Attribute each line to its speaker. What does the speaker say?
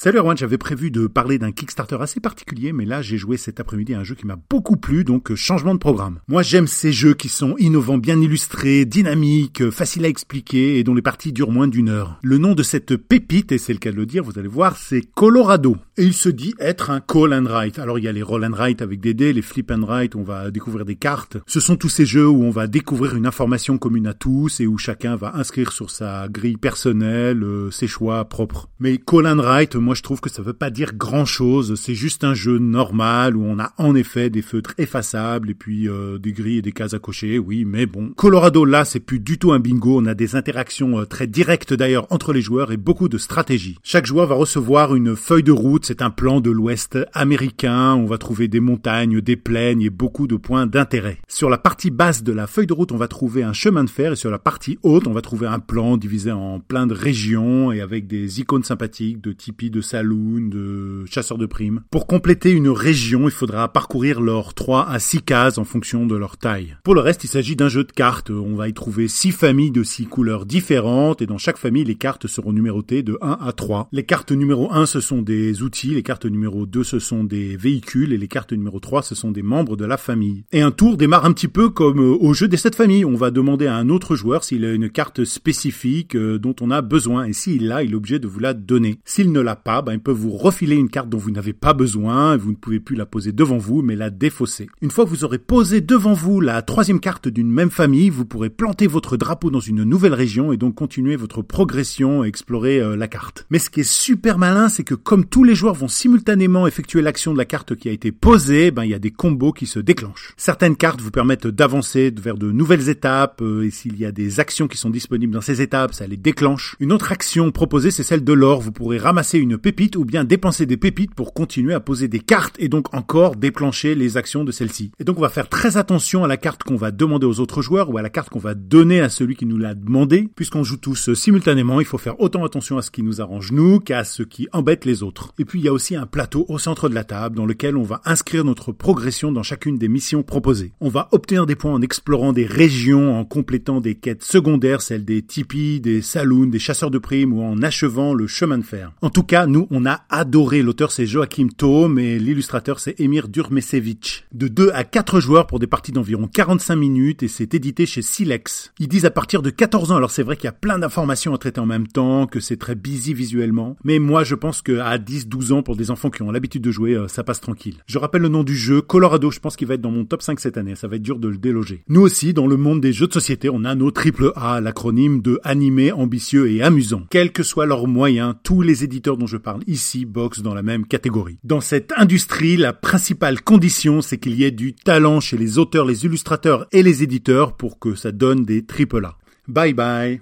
Speaker 1: Salut Erwan, j'avais prévu de parler d'un Kickstarter assez particulier, mais là j'ai joué cet après-midi à un jeu qui m'a beaucoup plu, donc euh, changement de programme. Moi j'aime ces jeux qui sont innovants, bien illustrés, dynamiques, euh, faciles à expliquer et dont les parties durent moins d'une heure. Le nom de cette pépite, et c'est le cas de le dire, vous allez voir, c'est Colorado. Et il se dit être un call and write. Alors il y a les roll and write avec des dés, les flip and write, on va découvrir des cartes. Ce sont tous ces jeux où on va découvrir une information commune à tous et où chacun va inscrire sur sa grille personnelle euh, ses choix propres. Mais call and write, moi je trouve que ça veut pas dire grand chose, c'est juste un jeu normal où on a en effet des feutres effaçables et puis euh, des grilles et des cases à cocher, oui, mais bon. Colorado là, c'est plus du tout un bingo, on a des interactions euh, très directes d'ailleurs entre les joueurs et beaucoup de stratégie. Chaque joueur va recevoir une feuille de route, c'est un plan de l'ouest américain, on va trouver des montagnes, des plaines et beaucoup de points d'intérêt. Sur la partie basse de la feuille de route, on va trouver un chemin de fer et sur la partie haute, on va trouver un plan divisé en plein de régions et avec des icônes sympathiques de tipi, de saloon, de chasseurs de primes. Pour compléter une région, il faudra parcourir leurs 3 à 6 cases en fonction de leur taille. Pour le reste, il s'agit d'un jeu de cartes. On va y trouver 6 familles de 6 couleurs différentes et dans chaque famille, les cartes seront numérotées de 1 à 3. Les cartes numéro 1, ce sont des outils, les cartes numéro 2, ce sont des véhicules et les cartes numéro 3, ce sont des membres de la famille. Et un tour démarre un petit peu comme euh, au jeu des 7 familles. On va demander à un autre joueur s'il a une carte spécifique euh, dont on a besoin et s'il l'a, il est obligé de vous la donner. S'il ne l'a pas, ben, il peut vous refiler une carte dont vous n'avez pas besoin, vous ne pouvez plus la poser devant vous, mais la défausser. Une fois que vous aurez posé devant vous la troisième carte d'une même famille, vous pourrez planter votre drapeau dans une nouvelle région et donc continuer votre progression et explorer euh, la carte. Mais ce qui est super malin, c'est que comme tous les joueurs vont simultanément effectuer l'action de la carte qui a été posée, ben il y a des combos qui se déclenchent. Certaines cartes vous permettent d'avancer vers de nouvelles étapes euh, et s'il y a des actions qui sont disponibles dans ces étapes, ça les déclenche. Une autre action proposée, c'est celle de l'or. Vous pourrez ramasser une pépite ou bien dépenser des pépites pour continuer à poser des cartes et donc encore déclencher les actions de celle-ci. Et donc on va faire très attention à la carte qu'on va demander aux autres joueurs ou à la carte qu'on va donner à celui qui nous l'a demandé. Puisqu'on joue tous simultanément, il faut faire autant attention à ce qui nous arrange nous qu'à ce qui embête les autres. Et puis il y a aussi un plateau au centre de la table dans lequel on va inscrire notre progression dans chacune des missions proposées. On va obtenir des points en explorant des régions, en complétant des quêtes secondaires, celles des tipis, des saloons, des chasseurs de primes ou en achevant le chemin de fer. En tout cas, nous, on a adoré. L'auteur c'est Joachim Thom et l'illustrateur c'est Emir Durmesevich. De 2 à 4 joueurs pour des parties d'environ 45 minutes et c'est édité chez Silex. Ils disent à partir de 14 ans, alors c'est vrai qu'il y a plein d'informations à traiter en même temps, que c'est très busy visuellement, mais moi je pense qu'à 10-12 ans pour des enfants qui ont l'habitude de jouer, euh, ça passe tranquille. Je rappelle le nom du jeu, Colorado, je pense qu'il va être dans mon top 5 cette année, ça va être dur de le déloger. Nous aussi, dans le monde des jeux de société, on a nos triple A, l'acronyme de animé, ambitieux et amusant. Quels que soient leurs moyens, tous les éditeurs dont je parle ici boxent dans la même catégorie. Dans cette industrie, la principale condition, c'est qu'il y ait du talent chez les auteurs, les illustrateurs et les éditeurs pour que ça donne des triple A. Bye bye